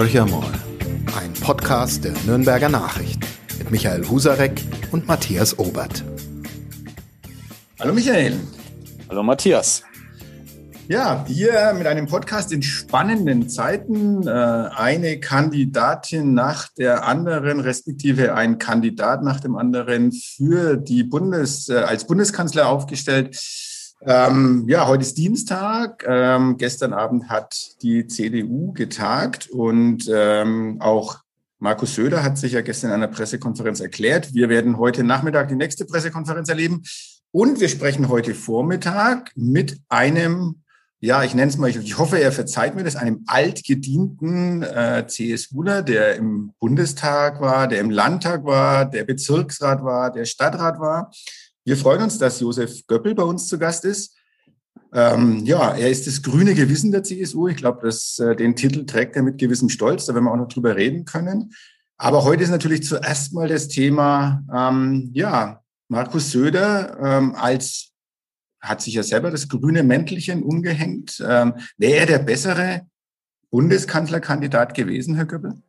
Horcher mal, ein Podcast der Nürnberger Nachricht mit Michael Husarek und Matthias Obert. Hallo Michael. Hallo Matthias. Ja, wir mit einem Podcast in spannenden Zeiten. Äh, eine Kandidatin nach der anderen, respektive ein Kandidat nach dem anderen für die Bundes, äh, als Bundeskanzler aufgestellt. Ähm, ja, heute ist Dienstag. Ähm, gestern Abend hat die CDU getagt und ähm, auch Markus Söder hat sich ja gestern in einer Pressekonferenz erklärt. Wir werden heute Nachmittag die nächste Pressekonferenz erleben. Und wir sprechen heute Vormittag mit einem, ja, ich nenne es mal, ich hoffe, er verzeiht mir das, einem altgedienten äh, CSUler, der im Bundestag war, der im Landtag war, der Bezirksrat war, der Stadtrat war. Wir freuen uns, dass Josef Göppel bei uns zu Gast ist. Ähm, ja, er ist das grüne Gewissen der CSU. Ich glaube, äh, den Titel trägt er mit gewissem Stolz. Da werden wir auch noch drüber reden können. Aber heute ist natürlich zuerst mal das Thema, ähm, ja, Markus Söder ähm, als, hat sich ja selber das grüne Mäntelchen umgehängt. Ähm, Wäre er der bessere Bundeskanzlerkandidat gewesen, Herr Göppel?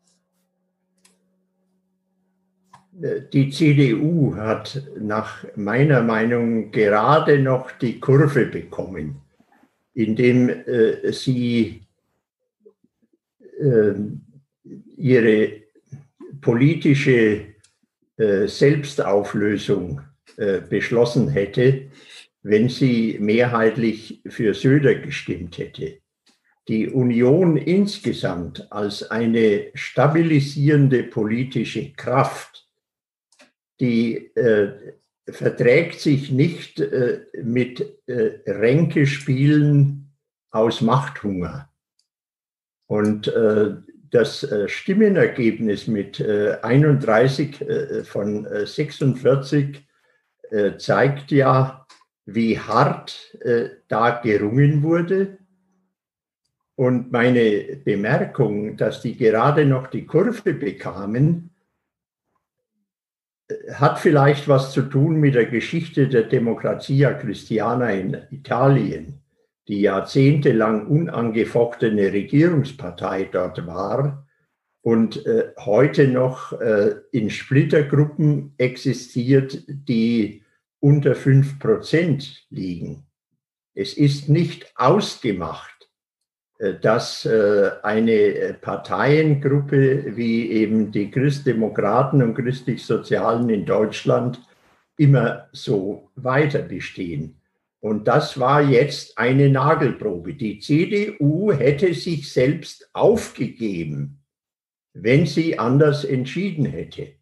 Die CDU hat nach meiner Meinung gerade noch die Kurve bekommen, indem äh, sie äh, ihre politische äh, Selbstauflösung äh, beschlossen hätte, wenn sie mehrheitlich für Söder gestimmt hätte. Die Union insgesamt als eine stabilisierende politische Kraft die äh, verträgt sich nicht äh, mit äh, Ränkespielen aus Machthunger. Und äh, das äh, Stimmenergebnis mit 31 äh, von 46 zeigt ja, wie hart da gerungen wurde. Und meine Bemerkung, dass die gerade noch die Kurve bekamen, hat vielleicht was zu tun mit der Geschichte der Democrazia Christiana in Italien, die jahrzehntelang unangefochtene Regierungspartei dort war und äh, heute noch äh, in Splittergruppen existiert, die unter fünf Prozent liegen. Es ist nicht ausgemacht, dass äh, eine Parteiengruppe wie eben die Christdemokraten und Christlich-Sozialen in Deutschland immer so weiter bestehen. Und das war jetzt eine Nagelprobe. Die CDU hätte sich selbst aufgegeben, wenn sie anders entschieden hätte.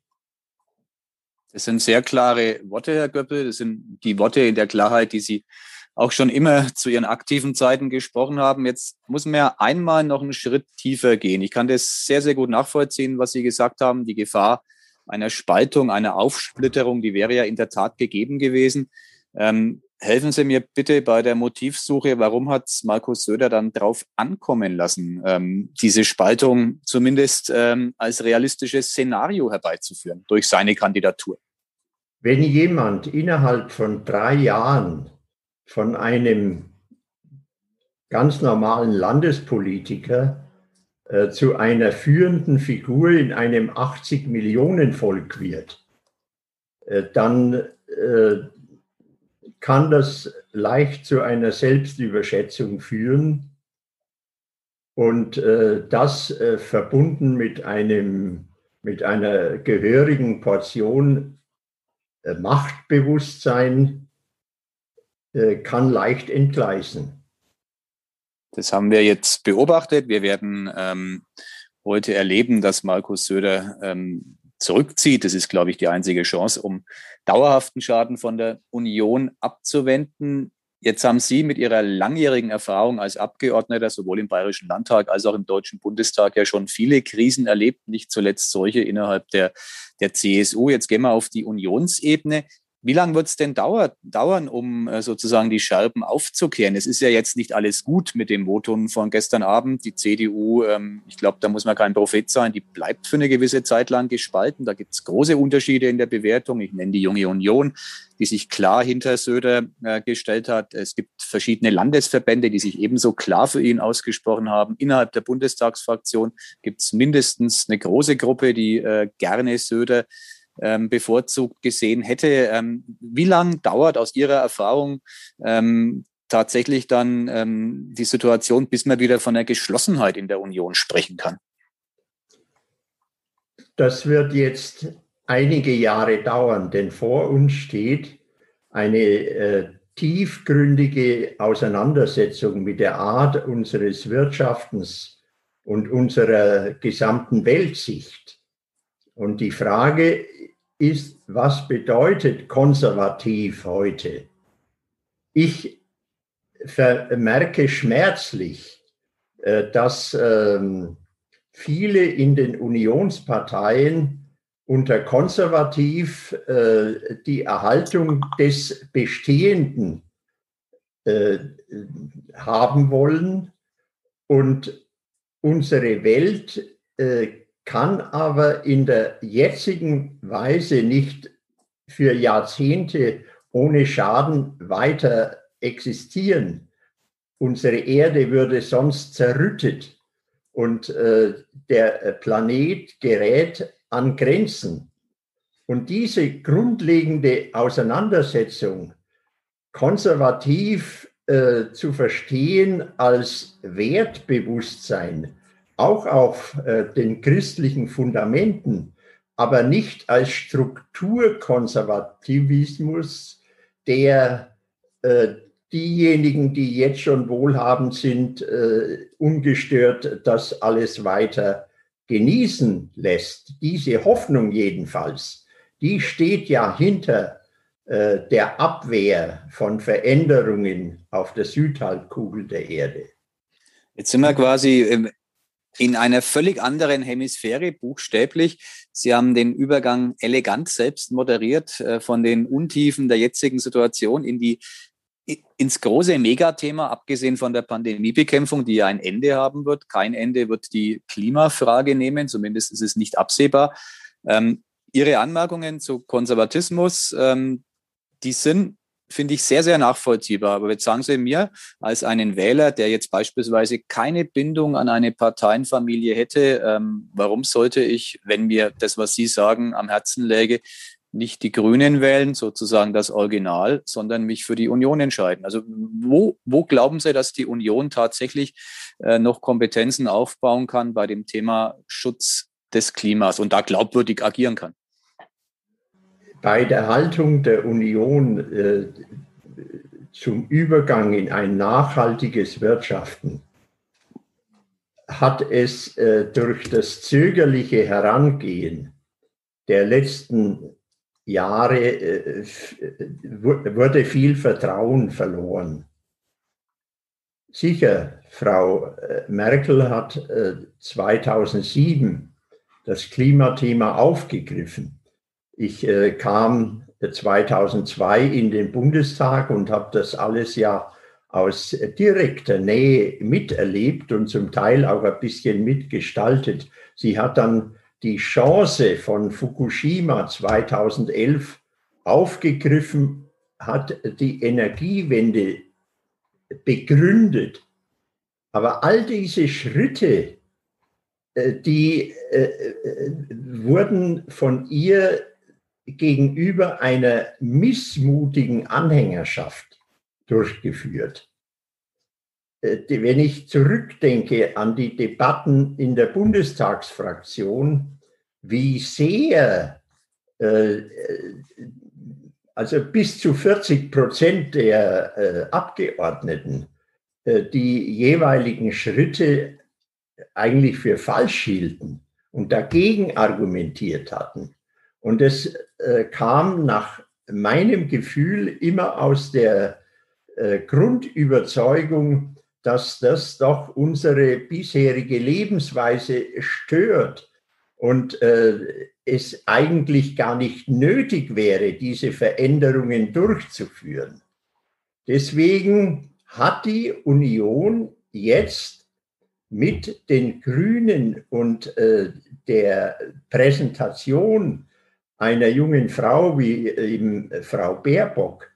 Das sind sehr klare Worte, Herr Göppel. Das sind die Worte in der Klarheit, die Sie auch schon immer zu ihren aktiven Zeiten gesprochen haben. Jetzt muss man ja einmal noch einen Schritt tiefer gehen. Ich kann das sehr, sehr gut nachvollziehen, was Sie gesagt haben. Die Gefahr einer Spaltung, einer Aufsplitterung, die wäre ja in der Tat gegeben gewesen. Ähm, helfen Sie mir bitte bei der Motivsuche. Warum hat Markus Söder dann drauf ankommen lassen, ähm, diese Spaltung zumindest ähm, als realistisches Szenario herbeizuführen durch seine Kandidatur? Wenn jemand innerhalb von drei Jahren von einem ganz normalen Landespolitiker äh, zu einer führenden Figur in einem 80 Millionen Volk wird, äh, dann äh, kann das leicht zu einer Selbstüberschätzung führen. Und äh, das äh, verbunden mit, einem, mit einer gehörigen Portion äh, Machtbewusstsein kann leicht entgleisen. Das haben wir jetzt beobachtet. Wir werden ähm, heute erleben, dass Markus Söder ähm, zurückzieht. Das ist, glaube ich, die einzige Chance, um dauerhaften Schaden von der Union abzuwenden. Jetzt haben Sie mit Ihrer langjährigen Erfahrung als Abgeordneter sowohl im Bayerischen Landtag als auch im Deutschen Bundestag ja schon viele Krisen erlebt, nicht zuletzt solche innerhalb der, der CSU. Jetzt gehen wir auf die Unionsebene. Wie lange wird es denn dauer, dauern, um äh, sozusagen die Scherben aufzukehren? Es ist ja jetzt nicht alles gut mit dem Votum von gestern Abend. Die CDU, ähm, ich glaube, da muss man kein Prophet sein, die bleibt für eine gewisse Zeit lang gespalten. Da gibt es große Unterschiede in der Bewertung. Ich nenne die Junge Union, die sich klar hinter Söder äh, gestellt hat. Es gibt verschiedene Landesverbände, die sich ebenso klar für ihn ausgesprochen haben. Innerhalb der Bundestagsfraktion gibt es mindestens eine große Gruppe, die äh, gerne Söder ähm, bevorzugt gesehen hätte. Ähm, wie lange dauert aus Ihrer Erfahrung ähm, tatsächlich dann ähm, die Situation, bis man wieder von der Geschlossenheit in der Union sprechen kann? Das wird jetzt einige Jahre dauern, denn vor uns steht eine äh, tiefgründige Auseinandersetzung mit der Art unseres Wirtschaftens und unserer gesamten Weltsicht. Und die Frage ist, was bedeutet konservativ heute? Ich vermerke schmerzlich, äh, dass ähm, viele in den Unionsparteien unter konservativ äh, die Erhaltung des Bestehenden äh, haben wollen und unsere Welt kann aber in der jetzigen Weise nicht für Jahrzehnte ohne Schaden weiter existieren. Unsere Erde würde sonst zerrüttet und äh, der Planet gerät an Grenzen. Und diese grundlegende Auseinandersetzung konservativ äh, zu verstehen als Wertbewusstsein, auch auf äh, den christlichen Fundamenten, aber nicht als Strukturkonservativismus, der äh, diejenigen, die jetzt schon wohlhabend sind, äh, ungestört das alles weiter genießen lässt. Diese Hoffnung jedenfalls, die steht ja hinter der Abwehr von Veränderungen auf der Südhalbkugel der Erde. Jetzt sind wir quasi in einer völlig anderen Hemisphäre, buchstäblich. Sie haben den Übergang elegant selbst moderiert äh, von den Untiefen der jetzigen Situation in die ins große Megathema, abgesehen von der Pandemiebekämpfung, die ja ein Ende haben wird. Kein Ende wird die Klimafrage nehmen, zumindest ist es nicht absehbar. Ähm, Ihre Anmerkungen zu Konservatismus, ähm, die sind finde ich sehr, sehr nachvollziehbar. Aber jetzt sagen Sie mir als einen Wähler, der jetzt beispielsweise keine Bindung an eine Parteienfamilie hätte, ähm, warum sollte ich, wenn mir das, was Sie sagen, am Herzen läge, nicht die Grünen wählen, sozusagen das Original, sondern mich für die Union entscheiden. Also wo, wo glauben Sie, dass die Union tatsächlich äh, noch Kompetenzen aufbauen kann bei dem Thema Schutz des Klimas und da glaubwürdig agieren kann? Bei der Haltung der Union äh, zum Übergang in ein nachhaltiges Wirtschaften hat es äh, durch das zögerliche Herangehen der letzten Jahre äh, wurde viel Vertrauen verloren. Sicher, Frau äh, Merkel hat 2007 äh, das Klimathema aufgegriffen. Ich äh, kam 2002 in den Bundestag und habe das alles ja aus direkter Nähe miterlebt und zum Teil auch ein bisschen mitgestaltet. Sie hat dann die Chance von Fukushima 2011 aufgegriffen, hat die Energiewende begründet. Aber all diese Schritte, äh, die äh, wurden von ihr gegenüber einer missmutigen Anhängerschaft durchgeführt. Äh, wenn ich zurückdenke an die Debatten in der Bundestagsfraktion, wie sehr, äh, also bis zu 40 Prozent der äh, Abgeordneten die jeweiligen Schritte eigentlich für falsch hielten und dagegen argumentiert hatten. Und es äh, kam nach meinem Gefühl immer aus der äh, Grundüberzeugung, dass das doch unsere bisherige Lebensweise stört, und äh, es eigentlich gar nicht nötig wäre, diese Veränderungen durchzuführen. Deswegen hat die Union jetzt mit den Grünen und äh, der Präsentation einer jungen Frau wie eben Frau Baerbock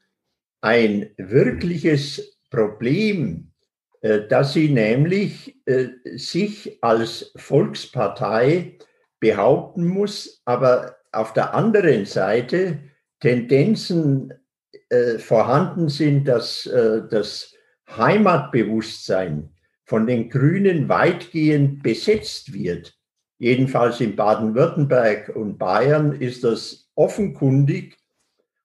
ein wirkliches Problem, äh, dass sie nämlich äh, sich als Volkspartei behaupten muss, aber auf der anderen Seite Tendenzen äh, vorhanden sind, dass äh, das Heimatbewusstsein von den Grünen weitgehend besetzt wird. Jedenfalls in Baden-Württemberg und Bayern ist das offenkundig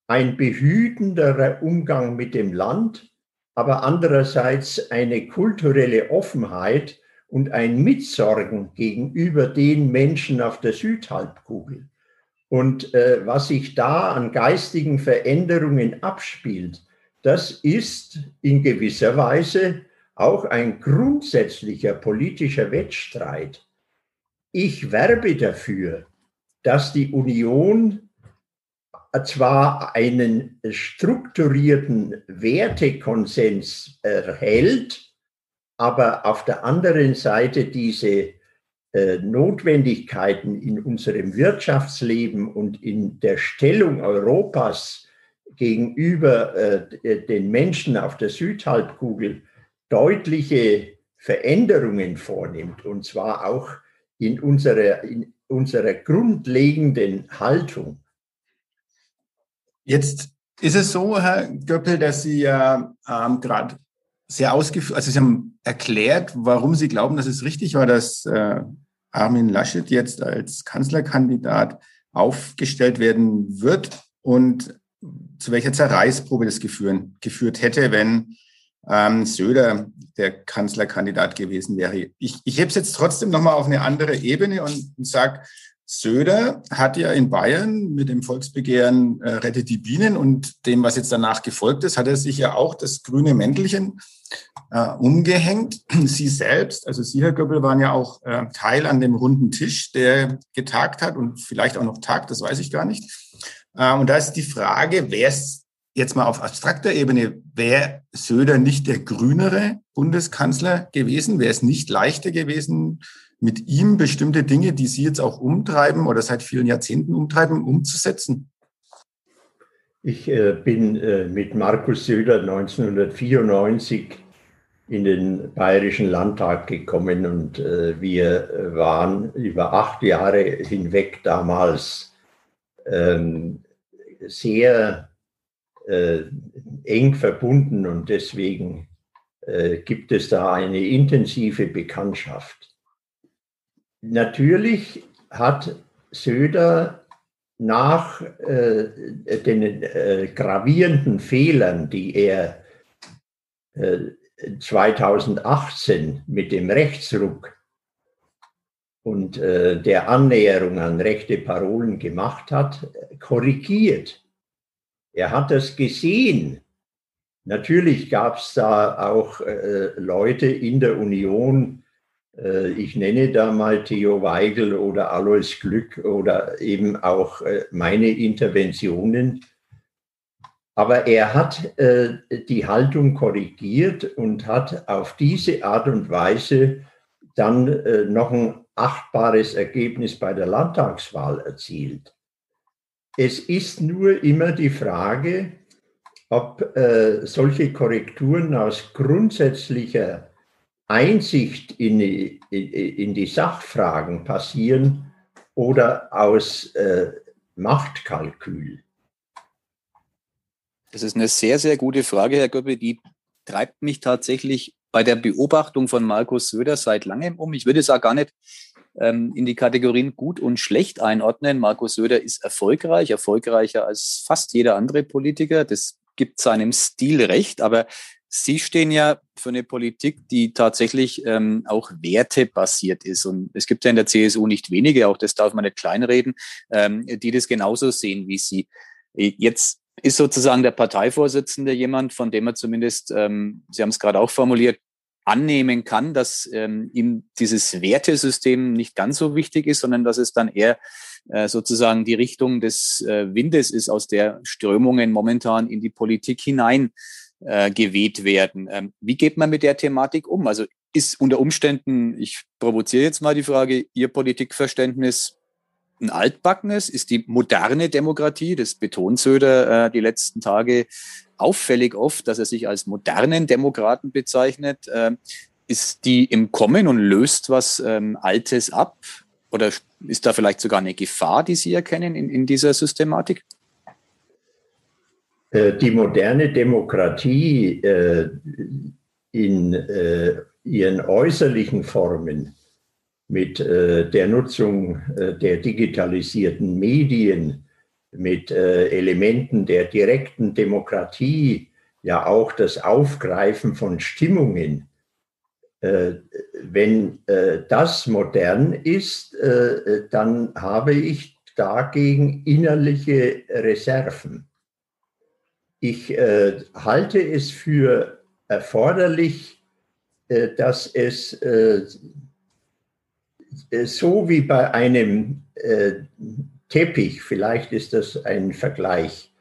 ein behütenderer Umgang mit dem Land, aber andererseits eine kulturelle Offenheit und ein Mitsorgen gegenüber den Menschen auf der Südhalbkugel. Und äh, was sich da an geistigen Veränderungen abspielt, das ist in gewisser Weise auch ein grundsätzlicher politischer Wettstreit. Ich werbe dafür, dass die Union zwar einen strukturierten Wertekonsens erhält, aber auf der anderen Seite diese äh, Notwendigkeiten in unserem Wirtschaftsleben und in der Stellung Europas gegenüber äh, den Menschen auf der Südhalbkugel deutliche Veränderungen vornimmt, und zwar auch in unserer, in unserer grundlegenden Haltung. Jetzt ist es so, Herr Göppel, dass Sie ja ähm, gerade sehr ausgeführt, also Sie haben erklärt, warum Sie glauben, dass es richtig war, dass äh, Armin Laschet jetzt als Kanzlerkandidat aufgestellt werden wird und zu welcher Zerreißprobe das geführt, geführt hätte, wenn ähm, Söder der Kanzlerkandidat gewesen wäre. Ich, ich hebe es jetzt trotzdem nochmal auf eine andere Ebene und, und sage, Söder hat ja in Bayern mit dem Volksbegehren äh, Rettet die Bienen und dem, was jetzt danach gefolgt ist, hat er sich ja auch das grüne Mäntelchen äh, umgehängt. Sie selbst, also Sie, Herr Göbbel, waren ja auch äh, Teil an dem runden Tisch, der getagt hat und vielleicht auch noch tagt, das weiß ich gar nicht. Äh, und da ist die Frage, wer jetzt mal auf abstrakter Ebene, wäre Söder nicht der grünere Bundeskanzler gewesen? Wäre es nicht leichter gewesen, mit ihm bestimmte Dinge, die Sie jetzt auch umtreiben oder seit vielen Jahrzehnten umtreiben, umzusetzen? Ich äh, bin äh, mit Markus Söder 1994 in den Bayerischen Landtag gekommen und äh, wir waren über acht Jahre hinweg damals ähm, sehr äh, eng verbunden und deswegen äh, gibt es da eine intensive Bekanntschaft. Natürlich hat Söder nach äh, den äh, gravierenden Fehlern, die er äh, 2018 mit dem Rechtsruck und äh, der Annäherung an rechte Parolen gemacht hat, korrigiert. Er hat das gesehen. Natürlich gab es da auch äh, Leute in der Union, äh, ich nenne da mal Theo Weigel oder Alois Glück oder eben auch äh, meine Interventionen. Aber er hat äh, die Haltung korrigiert und hat auf diese Art und Weise dann noch ein achtbares Ergebnis bei der Landtagswahl erzielt. Es ist nur immer die Frage, ob solche Korrekturen aus grundsätzlicher Einsicht in die, in die Sachfragen passieren oder aus äh, Machtkalkül? Das ist eine sehr, sehr gute Frage, Herr Göppe. Die treibt mich tatsächlich bei der Beobachtung von Markus Söder seit langem um. Ich würde es auch gar nicht ähm, in die Kategorien gut und schlecht einordnen. Markus Söder ist erfolgreich, erfolgreicher als fast jeder andere Politiker. Das gibt seinem Stil recht, aber Sie stehen ja für eine Politik, die tatsächlich ähm, auch wertebasiert ist. Und es gibt ja in der CSU nicht wenige, auch das darf man nicht kleinreden, ähm, die das genauso sehen wie Sie. Jetzt ist sozusagen der Parteivorsitzende jemand, von dem er zumindest, ähm, Sie haben es gerade auch formuliert, annehmen kann, dass ähm, ihm dieses Wertesystem nicht ganz so wichtig ist, sondern dass es dann eher äh, sozusagen die Richtung des äh, Windes ist, aus der Strömungen momentan in die Politik hinein äh, geweht werden. Ähm, wie geht man mit der Thematik um? Also ist unter Umständen, ich provoziere jetzt mal die Frage, Ihr Politikverständnis ein altbackenes? Ist die moderne Demokratie, das betont Söder äh, die letzten Tage auffällig oft, dass er sich als modernen Demokraten bezeichnet. Äh, ist die im Kommen und löst was ähm, Altes ab? Oder ist da vielleicht sogar eine Gefahr, die Sie erkennen in, in dieser Systematik? Äh, die moderne Demokratie äh, in äh, ihren äußerlichen Formen mit der Nutzung der digitalisierten Medien, mit Elementen der direkten Demokratie, ja auch das Aufgreifen von Stimmungen, wenn das modern ist, dann habe ich dagegen innerliche Reserven. Ich äh, halte es für erforderlich, äh, dass es äh, äh so wie bei einem äh, Teppich, vielleicht ist das ein Vergleich,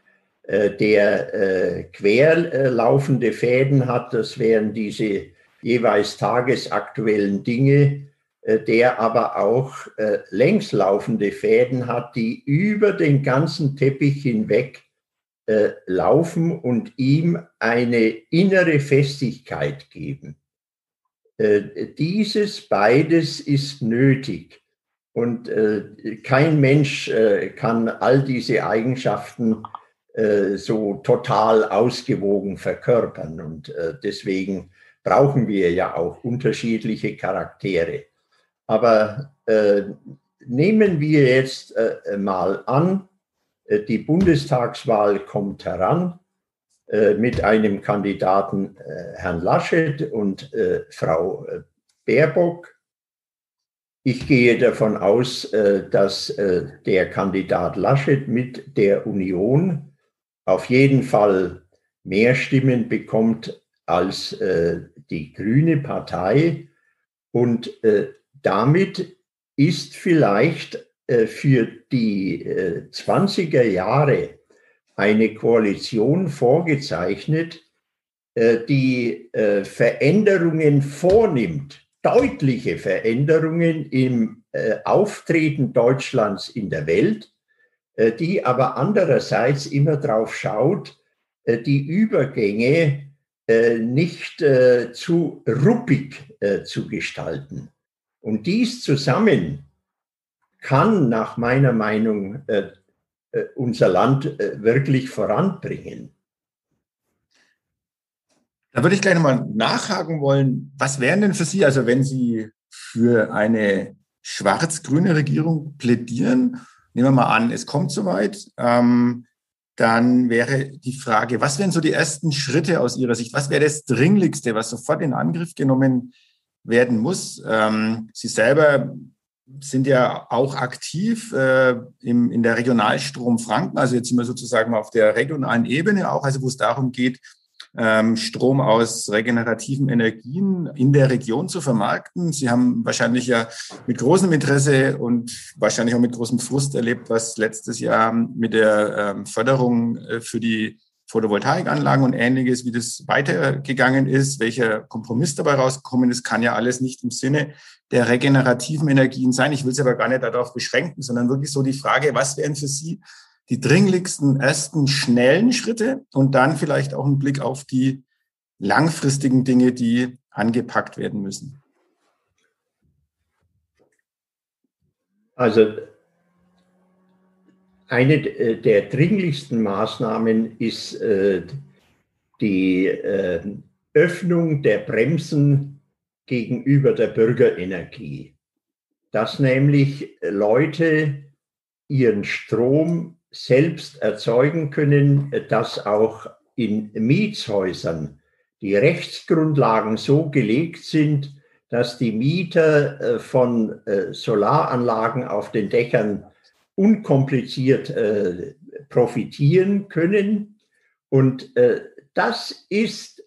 äh, der querlaufende Fäden hat, das wären diese jeweils tagesaktuellen Dinge, der aber auch längslaufende Fäden hat, die über den ganzen Teppich hinweg äh, laufen und ihm eine innere Festigkeit geben. Äh, dieses beides ist nötig. Und äh, kein Mensch äh, kann all diese Eigenschaften so total ausgewogen verkörpern. Und deswegen brauchen wir ja auch unterschiedliche Charaktere. Aber nehmen wir jetzt mal an, die Bundestagswahl kommt heran mit einem Kandidaten äh, Herrn Laschet und Frau Baerbock. Ich gehe davon aus, dass der Kandidat Laschet mit der Union auf jeden Fall mehr Stimmen bekommt als die Grüne Partei. Und damit ist vielleicht äh, für die 20er äh, Jahre eine Koalition vorgezeichnet, äh, die Veränderungen vornimmt, deutliche Veränderungen im Auftreten Deutschlands in der Welt, die aber andererseits immer darauf schaut, die Übergänge nicht zu ruppig zu gestalten. Und dies zusammen kann nach meiner Meinung äh, äh, unser Land äh, wirklich voranbringen. Da würde ich gleich nochmal nachhaken wollen. Was wären denn für Sie, also wenn Sie für eine schwarz-grüne Regierung plädieren, nehmen wir mal an, es kommt soweit, ähm, dann wäre die Frage, was wären so die ersten Schritte aus Ihrer Sicht? Was wäre das Dringlichste, was sofort in Angriff genommen werden muss? Ähm, Sie selber sind ja auch aktiv äh, im, in der Regionalstrom Franken, also jetzt sind wir sozusagen auf der regionalen Ebene auch, also wo es darum geht, ähm, Strom aus regenerativen Energien in der Region zu vermarkten. Sie haben wahrscheinlich ja mit großem Interesse und wahrscheinlich auch mit großem Frust erlebt, was letztes Jahr mit der ähm, Förderung äh, für die Photovoltaikanlagen und ähnliches, wie das weitergegangen ist, welcher Kompromiss dabei rausgekommen ist, kann ja alles nicht im Sinne der regenerativen Energien sein. Ich will es aber gar nicht darauf beschränken, sondern wirklich so die Frage, was wären für Sie die dringlichsten ersten schnellen Schritte und dann vielleicht auch ein Blick auf die langfristigen Dinge, die angepackt werden müssen. Also eine äh, der dringlichsten Maßnahmen ist äh, die äh, Öffnung der Bremsen gegenüber der Bürgerenergie. Dass nämlich Leute ihren Strom selbst erzeugen können, dass auch in Mietshäusern die Rechtsgrundlagen so gelegt sind, dass die Mieter von Solaranlagen auf den Dächern unkompliziert äh, profitieren können. Und äh, das ist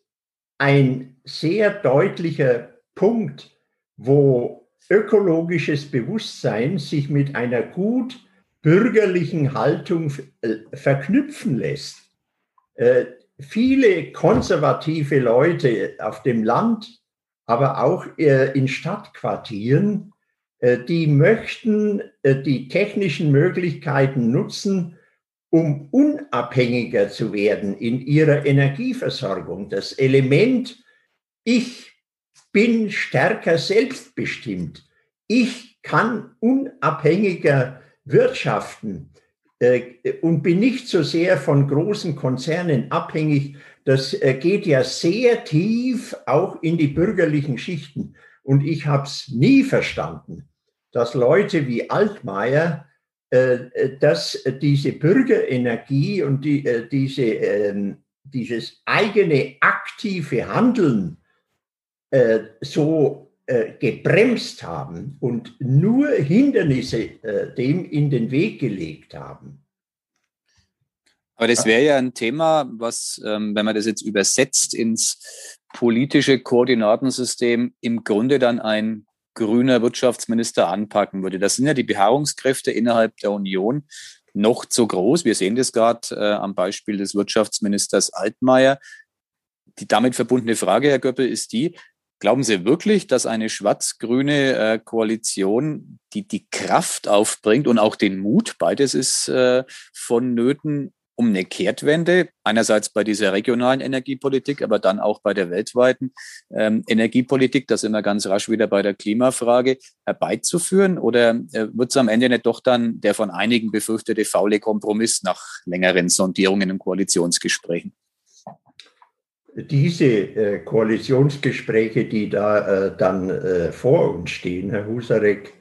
ein sehr deutlicher Punkt, wo ökologisches Bewusstsein sich mit einer gut bürgerlichen Haltung äh, verknüpfen lässt. Äh, viele konservative Leute auf dem Land, aber auch äh, in Stadtquartieren, die möchten die technischen Möglichkeiten nutzen, um unabhängiger zu werden in ihrer Energieversorgung. Das Element, ich bin stärker selbstbestimmt. Ich kann unabhängiger wirtschaften äh, und bin nicht so sehr von großen Konzernen abhängig. Das äh, geht ja sehr tief auch in die bürgerlichen Schichten. Und ich habe es nie verstanden, dass Leute wie Altmaier, äh, dass diese Bürgerenergie und die, diese, ähm, dieses eigene aktive Handeln so äh, gebremst haben und nur Hindernisse äh, dem in den Weg gelegt haben. Aber das wäre ja ein Thema, was, ähm, wenn man das jetzt übersetzt ins politische Koordinatensystem, im Grunde dann ein grüner Wirtschaftsminister anpacken würde. Das sind ja die Beharrungskräfte innerhalb der Union noch zu groß. Wir sehen das gerade äh, am Beispiel des Wirtschaftsministers Altmaier. Die damit verbundene Frage, Herr Göppel, ist die, Glauben Sie wirklich, dass eine schwarz-grüne äh, Koalition die, die Kraft aufbringt und auch den Mut, beides ist äh, vonnöten, um eine Kehrtwende, einerseits bei dieser regionalen Energiepolitik, aber dann auch bei der weltweiten ähm, Energiepolitik, das immer ganz rasch wieder bei der Klimafrage herbeizuführen? Oder äh, wird es am Ende nicht doch dann der von einigen befürchtete faule Kompromiss nach längeren Sondierungen und Koalitionsgesprächen? diese äh, Koalitionsgespräche, die da äh, dann äh, vor uns stehen, Herr Husarek,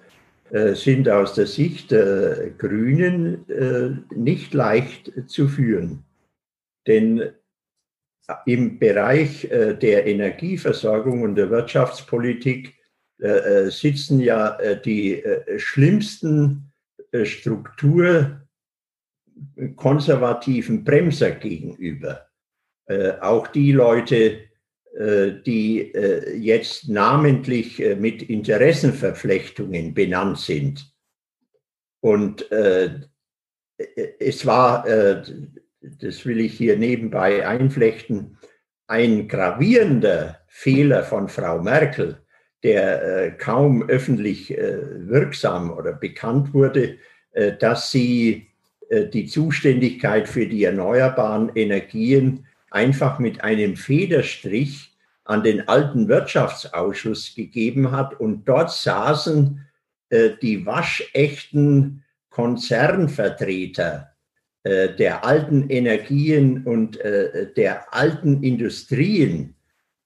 sind aus der Sicht der Grünen äh, nicht leicht zu führen. Denn im Bereich äh, der Energieversorgung und der Wirtschaftspolitik sitzen ja die schlimmsten strukturkonservativen Bremser gegenüber. Äh, auch die Leute, äh, die äh, jetzt namentlich mit Interessenverflechtungen benannt sind. Und es war, das will ich hier nebenbei einflechten, ein gravierender Fehler von Frau Merkel, der kaum öffentlich wirksam oder bekannt wurde, dass sie die Zuständigkeit für die erneuerbaren Energien einfach mit einem Federstrich an den alten Wirtschaftsausschuss gegeben hat und dort saßen äh, die waschechten Konzernvertreter äh, der alten Energien und äh, der alten Industrien.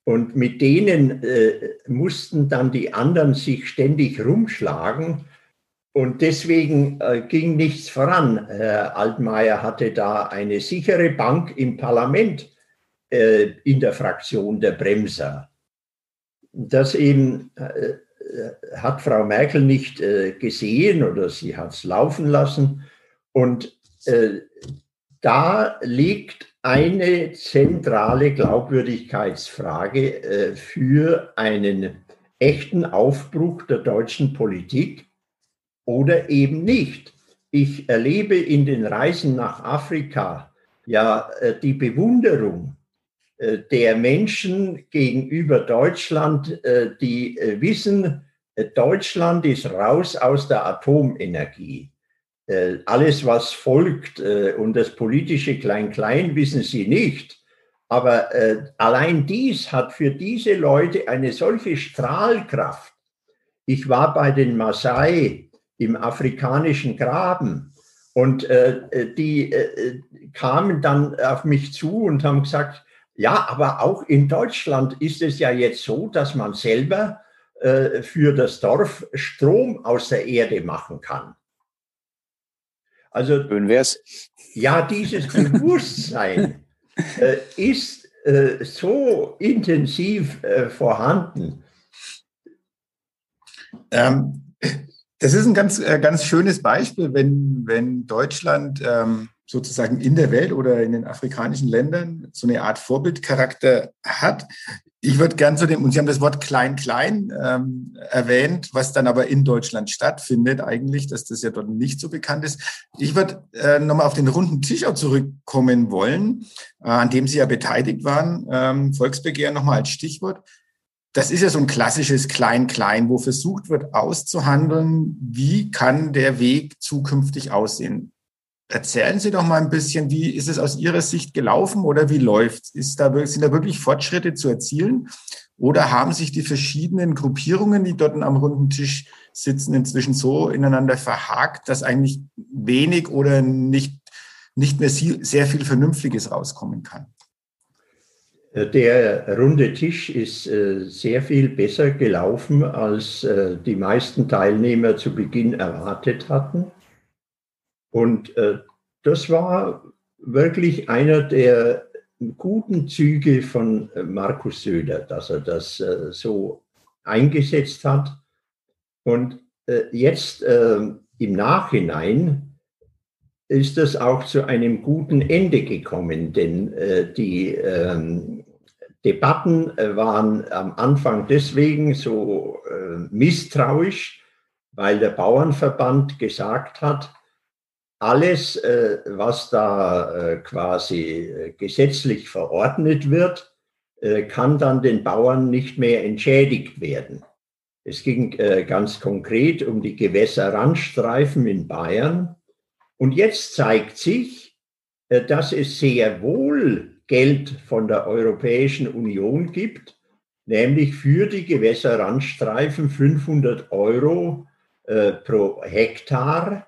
Und mit denen äh, mussten dann die anderen sich ständig rumschlagen. Und deswegen äh, ging nichts voran. Herr Altmaier hatte da eine sichere Bank im Parlament äh, in der Fraktion der Bremser. Das eben äh, hat Frau Merkel nicht äh, gesehen oder sie hat es laufen lassen. Und da liegt eine zentrale Glaubwürdigkeitsfrage für einen echten Aufbruch der deutschen Politik oder eben nicht. Ich erlebe in den Reisen nach Afrika ja die Bewunderung äh, der Menschen gegenüber Deutschland, äh, die äh, wissen, Deutschland ist raus aus der Atomenergie. Alles, was folgt und das politische Klein-Klein wissen sie nicht. Aber allein dies hat für diese Leute eine solche Strahlkraft. Ich war bei den Maasai im afrikanischen Graben und die kamen dann auf mich zu und haben gesagt, ja, aber auch in Deutschland ist es ja jetzt so, dass man selber äh, für das Dorf Strom aus der Erde machen kann. Also, Schön wär's. Ja, dieses Bewusstsein äh, ist äh, so intensiv äh, vorhanden. Ähm, das ist ein ganz, äh, ganz schönes Beispiel, wenn, wenn Deutschland ähm, sozusagen in der Welt oder in den afrikanischen Ländern so eine Art Vorbildcharakter hat. Ich würde gern zu dem, und Sie haben das Wort klein-klein ähm, erwähnt, was dann aber in Deutschland stattfindet, eigentlich, dass das ja dort nicht so bekannt ist. Ich würde äh, nochmal auf den runden Tisch auch zurückkommen wollen, äh, an dem Sie ja beteiligt waren. Ähm, Volksbegehren nochmal als Stichwort. Das ist ja so ein klassisches Klein-Klein, wo versucht wird auszuhandeln, wie kann der Weg zukünftig aussehen. Erzählen Sie doch mal ein bisschen, wie ist es aus Ihrer Sicht gelaufen oder wie läuft es? Da, sind da wirklich Fortschritte zu erzielen? Oder haben sich die verschiedenen Gruppierungen, die dort am runden Tisch sitzen, inzwischen so ineinander verhakt, dass eigentlich wenig oder nicht, nicht mehr sehr viel Vernünftiges rauskommen kann? Der runde Tisch ist äh, sehr viel besser gelaufen, als äh, die meisten Teilnehmer zu Beginn erwartet hatten. Und äh, das war wirklich einer der guten Züge von äh, Markus Söder, dass er das äh, so eingesetzt hat. Und äh, jetzt äh, im Nachhinein ist es auch zu einem guten Ende gekommen, denn äh, die ähm, Debatten waren am Anfang deswegen so misstrauisch, weil der Bauernverband gesagt hat, alles, äh, was da äh, quasi äh, gesetzlich verordnet wird, kann dann den Bauern nicht mehr entschädigt werden. Es ging ganz konkret um die Gewässerrandstreifen in Bayern. Und jetzt zeigt sich, dass es sehr wohl Geld von der Europäischen Union gibt, nämlich für die Gewässerrandstreifen 500 Euro pro Hektar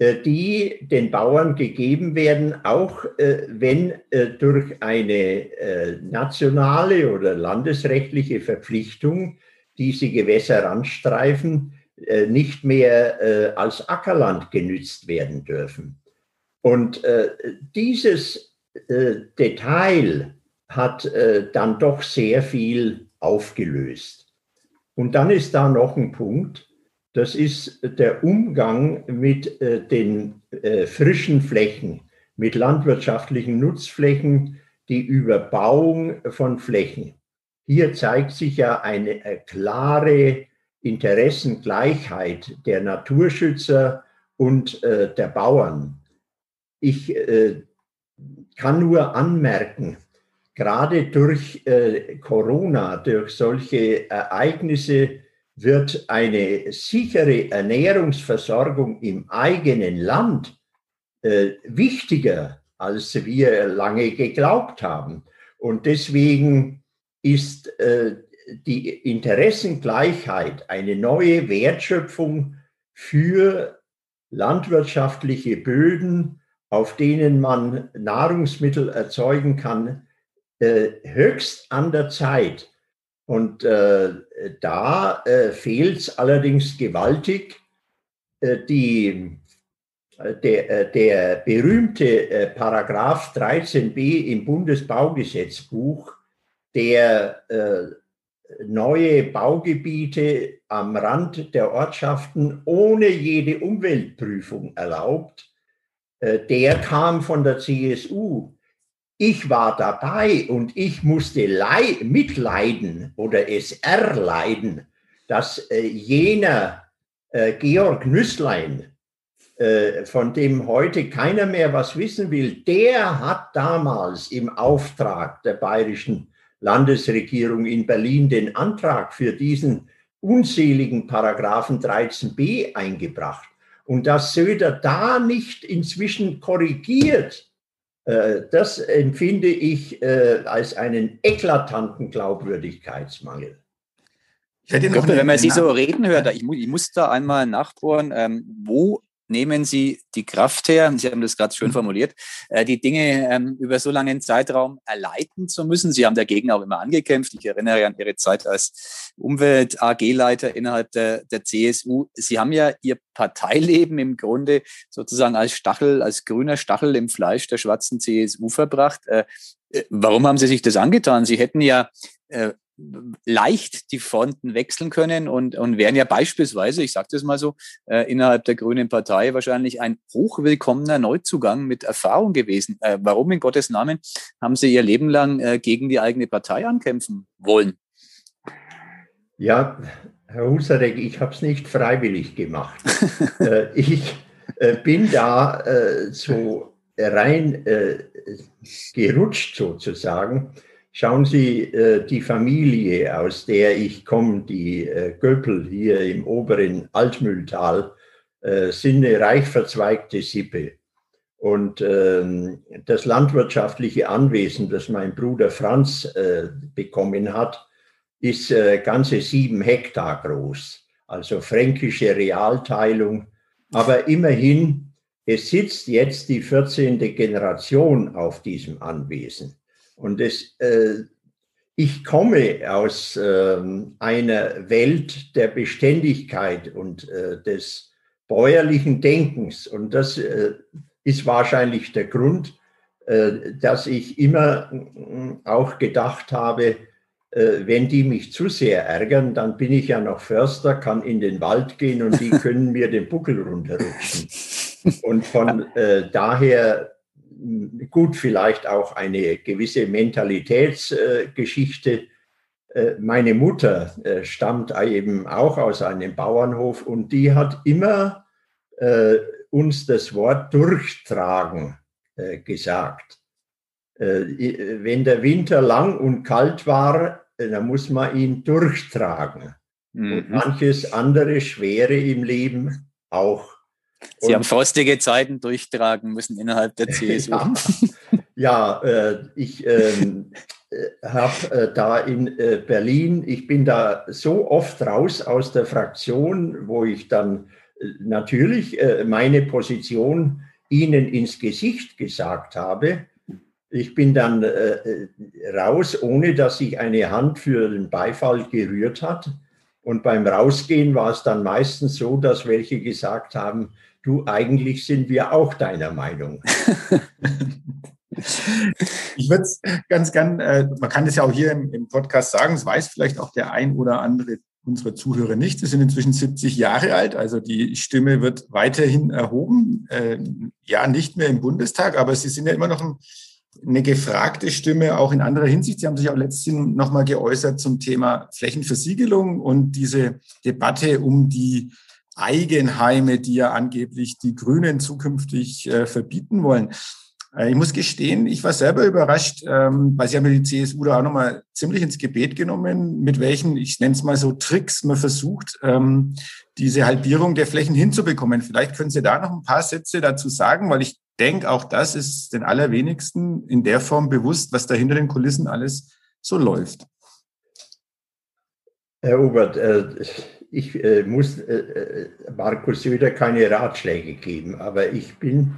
die den Bauern gegeben werden, auch äh, wenn äh, durch eine nationale oder landesrechtliche Verpflichtung diese Gewässerrandstreifen nicht mehr als Ackerland genützt werden dürfen. Und dieses Detail hat dann doch sehr viel aufgelöst. Und dann ist da noch ein Punkt, das ist der Umgang mit äh, den äh, frischen Flächen, mit landwirtschaftlichen Nutzflächen, die Überbauung von Flächen. Hier zeigt sich ja eine äh, klare Interessengleichheit der Naturschützer und der Bauern. Ich kann nur anmerken, gerade durch Corona, durch solche Ereignisse, wird eine sichere Ernährungsversorgung im eigenen Land äh, wichtiger, als wir lange geglaubt haben. Und deswegen ist äh, die Interessengleichheit eine neue Wertschöpfung für landwirtschaftliche Böden, auf denen man Nahrungsmittel erzeugen kann, äh, höchst an der Zeit. Und äh, da äh, fehlt es allerdings gewaltig. Äh, die, äh, der, äh, der berühmte äh, Paragraph 13b im Bundesbaugesetzbuch, der neue Baugebiete am Rand der Ortschaften ohne jede Umweltprüfung erlaubt, der kam von der CSU ich war dabei und ich musste mitleiden oder es erleiden, dass äh, jener äh, Georg Nüsslein, äh, von dem heute keiner mehr was wissen will, der hat damals im Auftrag der bayerischen Landesregierung in Berlin den Antrag für diesen unseligen Paragraphen 13b eingebracht. Und dass Söder da nicht inzwischen korrigiert, das empfinde ich äh, als einen eklatanten Glaubwürdigkeitsmangel. Glaube, wenn man Sie so reden hört, ich muss, ich muss da einmal nachbohren, ähm, wo nehmen Sie die Kraft her, Sie haben das gerade schön formuliert, äh, die Dinge ähm, über so langen Zeitraum erleiten zu müssen. Sie haben dagegen auch immer angekämpft. Ich erinnere an Ihre Zeit als Umwelt-AG-Leiter innerhalb der, der CSU. Sie haben ja Ihr Parteileben im Grunde sozusagen als Stachel, als grüner Stachel im Fleisch der schwarzen CSU verbracht. Äh, äh, warum haben Sie sich das angetan? Sie hätten ja leicht die Fronten wechseln können und, und wären ja beispielsweise, ich sage das mal so, äh, innerhalb der Grünen Partei wahrscheinlich ein hochwillkommener Neuzugang mit Erfahrung gewesen. Äh, warum in Gottes Namen haben Sie Ihr Leben lang äh, gegen die eigene Partei ankämpfen wollen? Ja, Herr Husarek, ich habe es nicht freiwillig gemacht. Äh, ich äh, bin da äh, so rein gerutscht sozusagen Schauen Sie, äh, die Familie, aus der ich komme, die äh, Göppel hier im oberen Altmühltal, äh, sind eine reich verzweigte Sippe. Und ähm, das landwirtschaftliche Anwesen, das mein Bruder Franz bekommen hat, ist ganze sieben Hektar groß. Also fränkische Realteilung. Aber immerhin, es sitzt jetzt die 14. Generation auf diesem Anwesen. Und es, äh, ich komme aus äh, einer Welt der Beständigkeit und äh, des bäuerlichen Denkens. Und das äh, ist wahrscheinlich der Grund, äh, dass ich immer äh, auch gedacht habe, wenn die mich zu sehr ärgern, dann bin ich ja noch Förster, kann in den Wald gehen und die können mir den Buckel runterrutschen. Und von daher gut, vielleicht auch eine gewisse Mentalitätsgeschichte. Äh, meine Mutter äh, stammt eben auch aus einem Bauernhof und die hat immer äh, uns das Wort durchtragen gesagt. Wenn der Winter lang und kalt war, dann muss man ihn durchtragen. Mhm. Und manches andere Schwere im Leben auch. Sie und, haben frostige Zeiten durchtragen müssen innerhalb der CSU. ja, ja äh, ich ähm, äh, habe äh, da in äh, Berlin, ich bin da so oft raus aus der Fraktion, wo ich dann äh, natürlich äh, meine Position Ihnen ins Gesicht gesagt habe. Ich bin dann raus, ohne dass sich eine Hand für den Beifall gerührt hat. Und beim Rausgehen war es dann meistens so, dass welche gesagt haben, du, eigentlich sind wir auch deiner Meinung. ich würde es ganz gern, äh, man kann das ja auch hier im, im Podcast sagen, es weiß vielleicht auch der ein oder andere unsere Zuhörer nicht. Sie sind inzwischen 70 Jahre alt, also die Stimme wird weiterhin erhoben. Äh, ja, nicht mehr im Bundestag, aber Sie sind ja immer noch ein, eine gefragte Stimme, auch in anderer Hinsicht. Sie haben sich auch letztens nochmal geäußert zum Thema Flächenversiegelung und diese Debatte um die Eigenheime, die ja angeblich die Grünen zukünftig äh, verbieten wollen. Äh, ich muss gestehen, ich war selber überrascht, ähm, weil Sie haben die CSU da auch nochmal ziemlich ins Gebet genommen, mit welchen, ich nenne es mal so Tricks, man versucht, ähm, diese Halbierung der Flächen hinzubekommen. Vielleicht können Sie da noch ein paar Sätze dazu sagen, weil ich denke, auch das ist den allerwenigsten in der Form bewusst, was da hinter den Kulissen alles so läuft. Herr Obert, äh, ich äh, muss äh, äh, Markus Söder keine Ratschläge geben, aber ich bin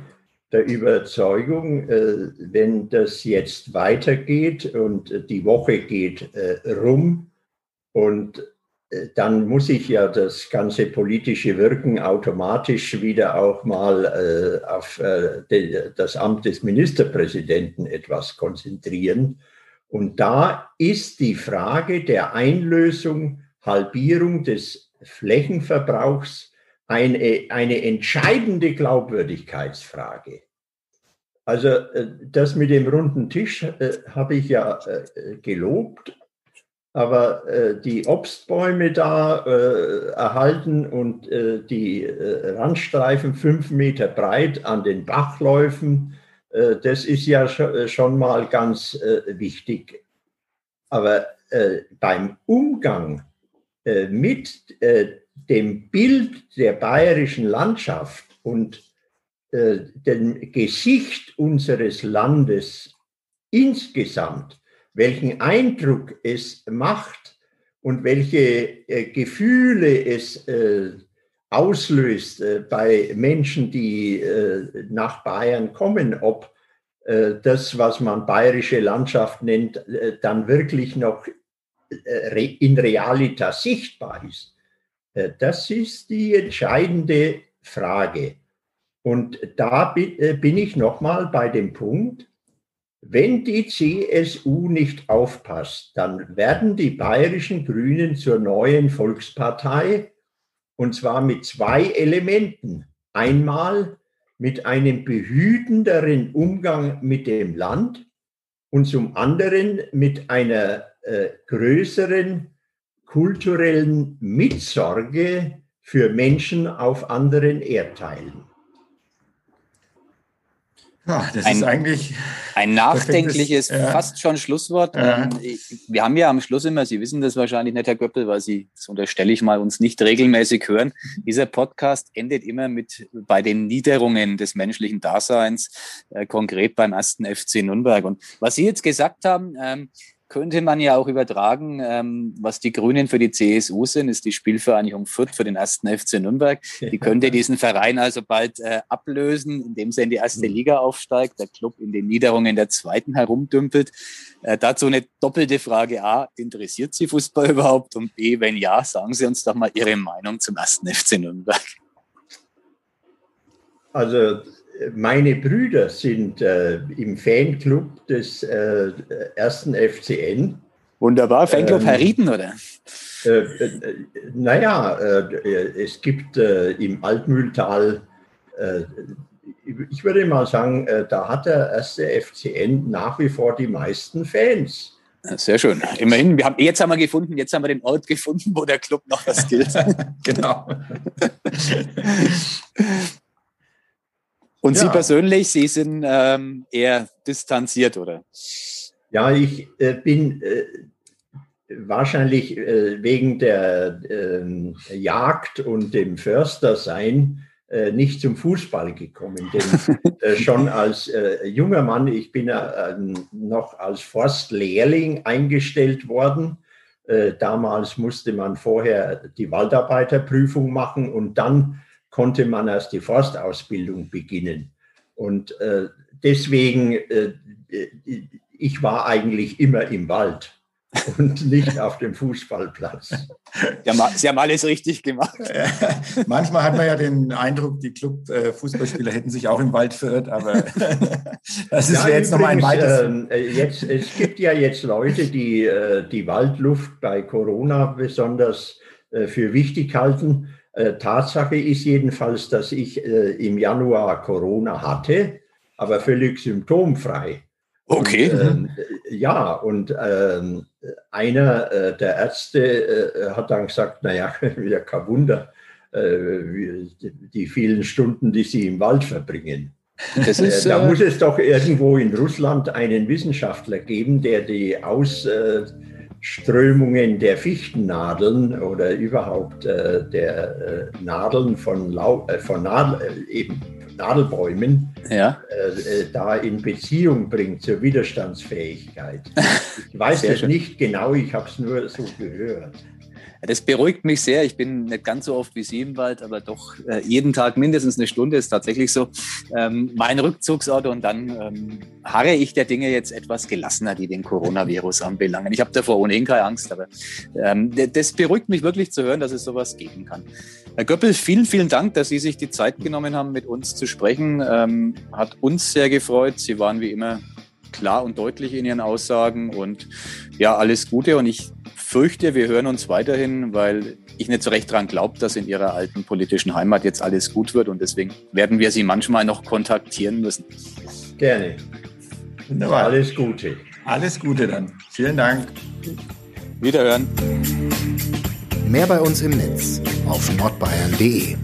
der Überzeugung, äh, wenn das jetzt weitergeht und die Woche geht äh, rum und äh, dann muss ich ja das ganze politische Wirken automatisch wieder auch mal auf das Amt des Ministerpräsidenten etwas konzentrieren. Und da ist die Frage der Einlösung Halbierung des Flächenverbrauchs eine, eine entscheidende Glaubwürdigkeitsfrage. Also äh, das mit dem runden Tisch äh, habe ich ja äh, gelobt, aber äh, die Obstbäume da äh, erhalten und äh, die Randstreifen fünf Meter breit an den Bachläufen, das ist ja schon mal ganz wichtig. Aber beim Umgang äh, mit äh, dem Bild der bayerischen Landschaft und äh, dem Gesicht unseres Landes insgesamt, welchen Eindruck es macht und welche Gefühle es auslöst bei Menschen, die nach Bayern kommen, ob das, was man bayerische Landschaft nennt, dann wirklich noch in Realitas sichtbar ist. Äh, das ist die entscheidende Frage. Und da äh, bin ich nochmal bei dem Punkt, Wenn die CSU nicht aufpasst, dann werden die bayerischen Grünen zur neuen Volkspartei und zwar mit zwei Elementen. Einmal mit einem behütenderen Umgang mit dem Land und zum anderen mit einer äh, größeren kulturellen Mitsorge für Menschen auf anderen Erdteilen. Ja, das ein, ist eigentlich ein nachdenkliches, ja. fast schon Schlusswort. Ja. Ähm, wir haben ja am Schluss immer, Sie wissen das wahrscheinlich nicht, Herr Göppel, weil Sie, das unterstelle ich mal, uns nicht regelmäßig hören. Dieser Podcast endet immer mit bei den Niederungen des menschlichen Daseins, äh, konkret beim ersten FC Nürnberg. Und was Sie jetzt gesagt haben, ähm, könnte man ja auch übertragen, ähm, was die Grünen für die CSU sind, ist die Spielvereinigung Fürth für den ersten FC Nürnberg. Die könnte diesen Verein also bald äh, ablösen, indem sie in die erste mhm. Liga aufsteigt, der Club in den Niederungen der zweiten herumdümpelt. Äh, dazu eine doppelte Frage. A, interessiert Sie Fußball überhaupt? Und B, wenn ja, sagen Sie uns doch mal Ihre Meinung zum ersten FC Nürnberg. Also meine Brüder sind äh, im Fanclub des äh, ersten FCN. Wunderbar, Fanclub ähm, Herr Rieden, oder? Äh, äh naja, äh, es gibt äh, im Altmühltal, ich würde mal sagen, da hat der erste FCN nach wie vor die meisten Fans. Sehr schön. Immerhin, wir haben, jetzt haben wir gefunden, jetzt haben wir den Ort gefunden, wo der Club noch was gilt. genau. Und ja. Sie persönlich, Sie sind ähm, eher distanziert, oder? Ja, ich äh, bin äh, wahrscheinlich äh, wegen der ähm, Jagd und dem Förstersein äh, nicht zum Fußball gekommen. Denn äh, schon als äh, junger Mann, ich bin noch als Forstlehrling eingestellt worden. damals musste man vorher die Waldarbeiterprüfung machen und dann konnte man erst die Forstausbildung beginnen. Und äh, deswegen, äh, ich war eigentlich immer im Wald und nicht auf dem Fußballplatz. Sie haben alles richtig gemacht. Manchmal hat man ja den Eindruck, die Club-Fußballspieler hätten sich auch im Wald verirrt, aber das ist ja, jetzt nochmal ein weiteres. Äh, jetzt, es gibt ja jetzt Leute, die äh, die Waldluft bei Corona besonders äh, für wichtig halten. Äh, Tatsache ist jedenfalls, dass ich äh, im Januar Corona hatte, aber völlig symptomfrei. Okay. Und, ähm, äh, ja, und ähm, einer äh, der Ärzte äh, hat dann gesagt, naja, wieder kein Wunder, äh, die vielen Stunden, die Sie im Wald verbringen. Ist, da muss es doch irgendwo in Russland einen Wissenschaftler geben, der die Aus Strömungen der Fichtennadeln oder überhaupt äh, der äh, Nadeln von, Lau äh, von Nadel, äh, eben Nadelbäumen ja. Äh, äh, da in Beziehung bringt zur Widerstandsfähigkeit. Ich weiß es nicht genau, ich habe es nur so gehört. Das beruhigt mich sehr. Ich bin nicht ganz so oft wie Sie im Wald, aber doch äh, jeden Tag mindestens eine Stunde ist tatsächlich so ähm, mein Rückzugsort. Und dann ähm, harre ich der Dinge jetzt etwas gelassener, die den Coronavirus anbelangen. Ich habe davor ohnehin keine Angst, aber ähm, das beruhigt mich wirklich zu hören, dass es sowas geben kann. Herr Göppel, vielen, vielen Dank, dass Sie sich die Zeit genommen haben, mit uns zu sprechen. Hat uns sehr gefreut. Sie waren wie immer klar und deutlich in Ihren Aussagen und ja, alles Gute. Und ich fürchte, wir hören uns weiterhin, weil ich nicht so recht daran glaube, dass in Ihrer alten politischen Heimat jetzt alles gut wird. Und deswegen werden wir Sie manchmal noch kontaktieren müssen. Gerne. Wunderbar. Alles Gute. Alles Gute dann. Vielen Dank. Wiederhören. Mehr bei uns im Netz auf nordbayern.de.